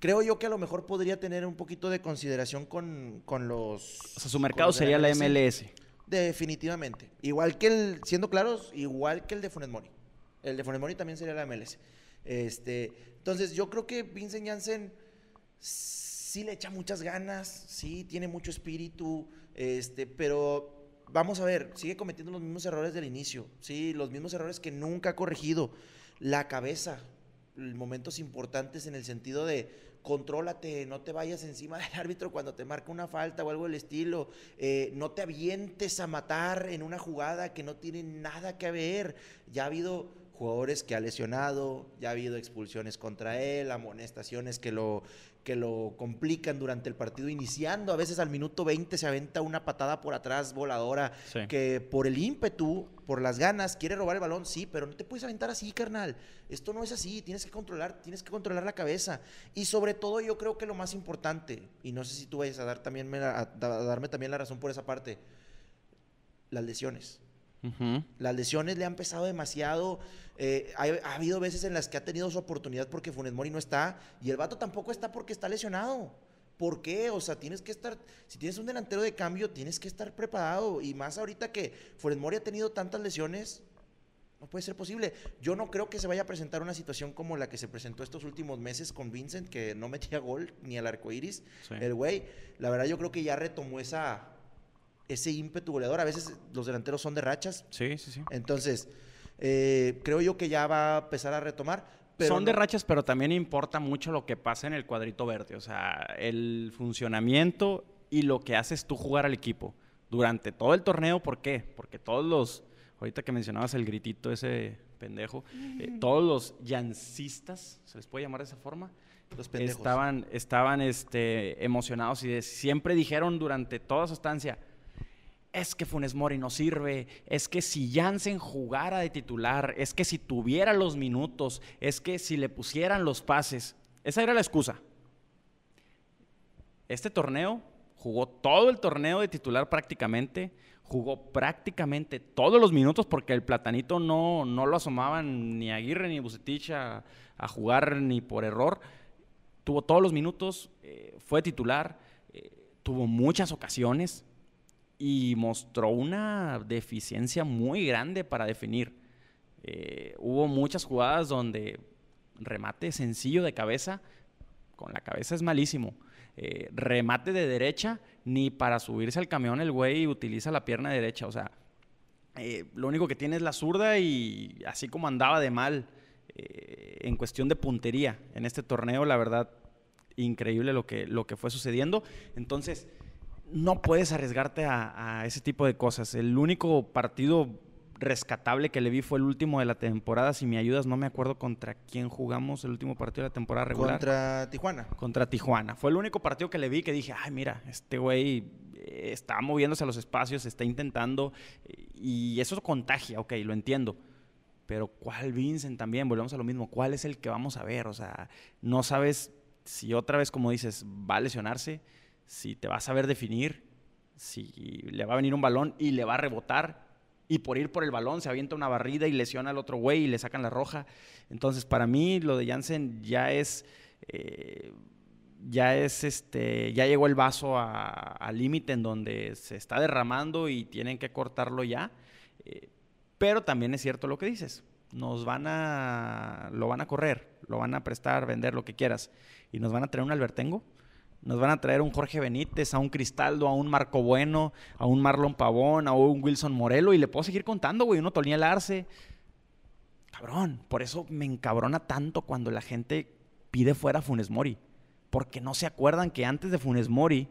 creo yo que a lo mejor podría tener un poquito de consideración con, con los... O sea, su mercado sería la MLS. Definitivamente. Igual que el, siendo claros, igual que el de Funes Mori. El de Funes Mori también sería la MLS. Este, entonces, yo creo que Vincent Janssen sí le echa muchas ganas, sí tiene mucho espíritu, este, pero vamos a ver, sigue cometiendo los mismos errores del inicio, sí, los mismos errores que nunca ha corregido. La cabeza, momentos importantes en el sentido de contrólate, no te vayas encima del árbitro cuando te marca una falta o algo del estilo, eh, no te avientes a matar en una jugada que no tiene nada que ver. Ya ha habido jugadores que ha lesionado, ya ha habido expulsiones contra él, amonestaciones que lo, que lo complican durante el partido iniciando. A veces al minuto 20 se aventa una patada por atrás voladora que por el ímpetu, por las ganas, quiere robar el balón, sí, pero no te puedes aventar así, carnal. Esto no es así, tienes que controlar, tienes que controlar la cabeza. Y sobre todo yo creo que lo más importante, y no sé si tú vayas a, dar también, a darme también la razón por esa parte, las lesiones. Las lesiones le han pesado demasiado. Eh, ha, habido veces en las que ha tenido su oportunidad porque Funes Mori no está y el vato tampoco está porque está lesionado. ¿Por qué? O sea, tienes que estar, si tienes un delantero de cambio, tienes que estar preparado. Y más ahorita que Funes Mori ha tenido tantas lesiones, no puede ser posible. Yo no creo que se vaya a presentar una situación como la que se presentó estos últimos meses con Vincent, que no metía gol ni al arco iris. El güey, la verdad, yo creo que ya retomó esa, ese ímpetu goleador. A veces los delanteros son de rachas. Sí, sí, sí. Entonces, eh, creo yo que ya va a empezar a retomar. son de rachas, pero también importa mucho lo que pasa en el cuadrito verde. O sea, el funcionamiento y lo que haces tú jugar al equipo durante todo el torneo. ¿Por qué? Porque todos los, ahorita que mencionabas el gritito ese pendejo, eh, todos los yancistas, ¿se les puede llamar de esa forma? Los pendejos. Estaban, estaban este, emocionados y siempre dijeron durante toda su estancia, es que Funes Mori no sirve, es que si Jansen jugara de titular, es que si tuviera los minutos, es que si le pusieran los pases. Esa era la excusa. Este torneo jugó todo el torneo de titular prácticamente, jugó prácticamente todos los minutos porque el platanito no, no lo asomaban ni Aguirre ni Bucetich a, jugar ni por error. Tuvo todos los minutos, eh, fue titular, eh, tuvo muchas ocasiones, y mostró una deficiencia muy grande para definir. Eh, hubo muchas jugadas donde remate sencillo de cabeza, con la cabeza es malísimo. Eh, remate de derecha, ni para subirse al camión el güey utiliza la pierna derecha. O sea, eh, lo único que tiene es la zurda y así como andaba de mal en cuestión de puntería en este torneo, la verdad, increíble lo que, lo que fue sucediendo. Entonces, no puedes arriesgarte a, ese tipo de cosas. El único partido rescatable que le vi fue el último de la temporada. Si me ayudas, no me acuerdo contra quién jugamos el último partido de la temporada regular. Contra Tijuana. Contra Tijuana. Fue el único partido que le vi que dije, ay, mira, este güey eh, está moviéndose a los espacios, está intentando. Y eso contagia, ok, lo entiendo. Pero ¿cuál Vincent también? Volvemos a lo mismo. ¿Cuál es el que vamos a ver? O sea, no sabes si otra vez, como dices, va a lesionarse si te vas a ver definir, si le va a venir un balón y le va a rebotar y por ir por el balón se avienta una barrida y lesiona al otro güey y le sacan la roja. Entonces, para mí lo de Jansen ya es... Eh, ya es este, ya llegó el vaso al límite en donde se está derramando y tienen que cortarlo ya. Eh, pero también es cierto lo que dices. Nos van a, lo van a correr, lo van a prestar, vender, lo que quieras. Y nos van a traer un Albertengo nos van a traer un Jorge Benítez, a un Cristaldo, a un Marco Bueno, a un Marlon Pavón, a un Wilson Morelo y le puedo seguir contando, güey, uno Toniel Arce. Cabrón, por eso me encabrona tanto cuando la gente pide fuera a Funes Mori. Porque no se acuerdan que antes de Funes Mori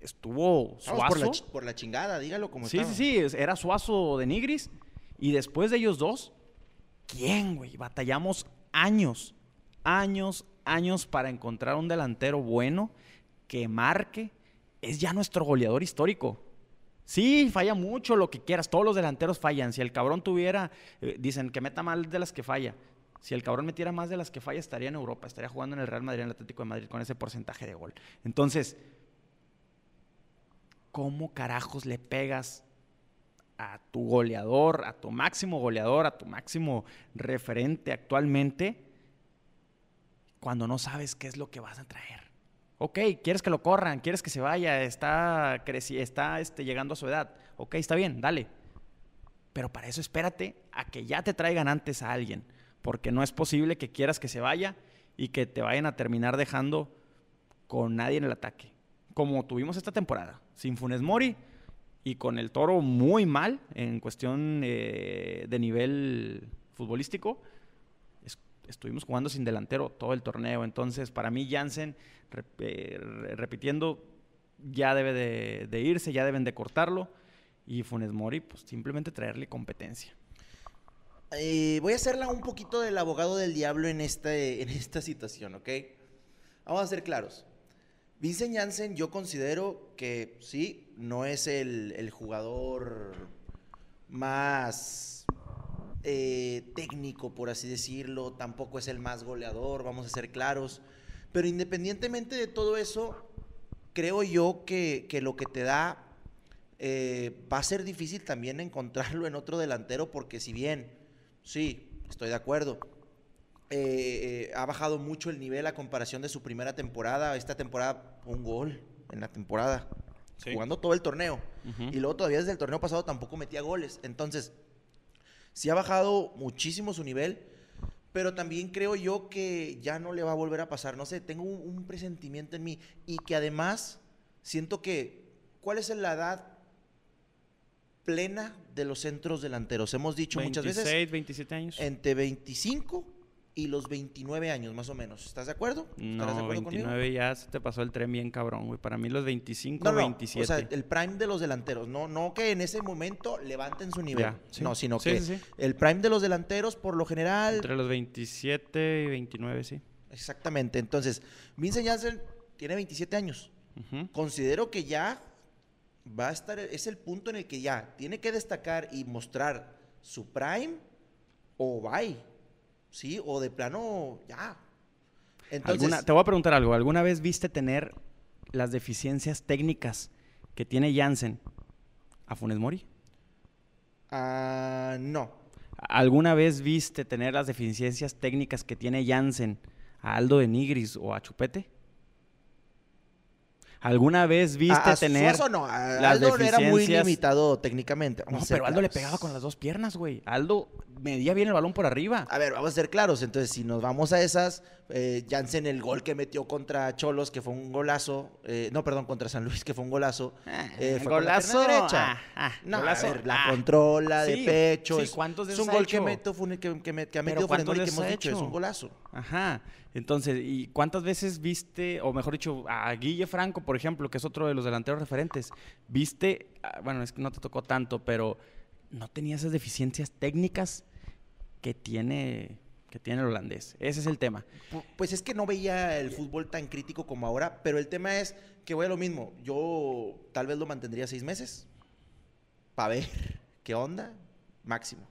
estuvo Suazo. por, la, chingada, dígalo como Sí, sí, sí, era Suazo de Nigris. Y después de ellos dos, ¿quién, güey? Batallamos años, años, años para encontrar un delantero bueno que marque, es ya nuestro goleador histórico. Sí, falla mucho, lo que quieras. Todos los delanteros fallan. Si el cabrón tuviera, eh, dicen que meta más de las que falla. Si el cabrón metiera más de las que falla, estaría en Europa, estaría jugando en el Real Madrid, en el Atlético de Madrid, con ese porcentaje de gol. Entonces, ¿cómo carajos le pegas a tu goleador, a tu máximo goleador, a tu máximo referente actualmente, cuando no sabes qué es lo que vas a traer? Ok, quieres que lo corran, quieres que se vaya, está, está este, llegando a su edad. Ok, está bien, dale. Pero para eso espérate a que ya te traigan antes a alguien, porque no es posible que quieras que se vaya y que te vayan a terminar dejando con nadie en el ataque. Como tuvimos esta temporada, sin Funes Mori y con el toro muy mal en cuestión eh, de nivel futbolístico estuvimos jugando sin delantero todo el torneo. Entonces, para mí, Jansen, eh, repitiendo, ya debe de, irse, ya deben de cortarlo. Y Funes Mori, pues simplemente traerle competencia. Eh, voy a hacerla un poquito del abogado del diablo en esta, en esta situación, ¿ok? Vamos a ser claros. Vincent Janssen, yo considero que sí, no es el jugador más eh, técnico, por así decirlo, tampoco es el más goleador, vamos a ser claros. Pero independientemente de todo eso, creo yo que, lo que te da eh, va a ser difícil también encontrarlo en otro delantero, porque si bien, sí, estoy de acuerdo, eh, ha bajado mucho el nivel a comparación de su primera temporada. Esta temporada, un gol en la temporada, jugando todo el torneo. Y luego todavía desde el torneo pasado tampoco metía goles. Entonces, Sí ha bajado muchísimo su nivel, pero también creo yo que ya no le va a volver a pasar. No sé, tengo un, presentimiento en mí y que además siento que, ¿cuál es la edad plena de los centros delanteros? Hemos dicho muchas veces. 26, 27 años. Entre 25 y los 29 años, más o menos. ¿Estás de acuerdo? No, de acuerdo 29 ya se te pasó el tren bien cabrón, güey. Para mí los 25, no, 27. O sea, el prime de los delanteros. No, no que en ese momento levanten su nivel. No, sino que el prime de los delanteros, por lo general... Entre los 27 y 29, sí. Exactamente. Entonces, Vincent Janssen tiene 27 años. Considero que ya va a estar... Es el punto en el que ya tiene que destacar y mostrar su prime o bye ¿sí? O de plano, ya. Entonces, te voy a preguntar algo. ¿Alguna vez viste tener las deficiencias técnicas que tiene Jansen a Funes Mori? Ah, no. ¿Alguna vez viste tener las deficiencias técnicas que tiene Jansen a Aldo de Nigris o a Chupete? ¿Alguna vez viste tener no, Aldo era muy limitado técnicamente. No, pero Aldo le pegaba con las dos piernas, güey. Aldo medía bien el balón por arriba. A ver, vamos a ser claros. Entonces, si nos vamos a esas, eh, Jansen, el gol que metió contra Cholos, que fue un golazo. Eh, no, perdón, contra San Luis, que fue un golazo. Ah, eh, fue golazo. Con la derecha. Ah, ah, no, a ver, la controla de pecho. Sí, es, ¿cuántos de es un gol que, meto, que, que, que, ha metido Funes que hemos dicho. Es un golazo. Ajá. Entonces, ¿y cuántas veces viste, o mejor dicho, a Guille Franco, por ejemplo, que es otro de los delanteros referentes, viste, bueno, es que no te tocó tanto, pero no tenía esas deficiencias técnicas que tiene que tiene el holandés. Ese es el tema. Pues es que no veía el fútbol tan crítico como ahora, pero el tema es que voy a lo mismo. Yo tal vez lo mantendría seis meses para ver qué onda, máximo.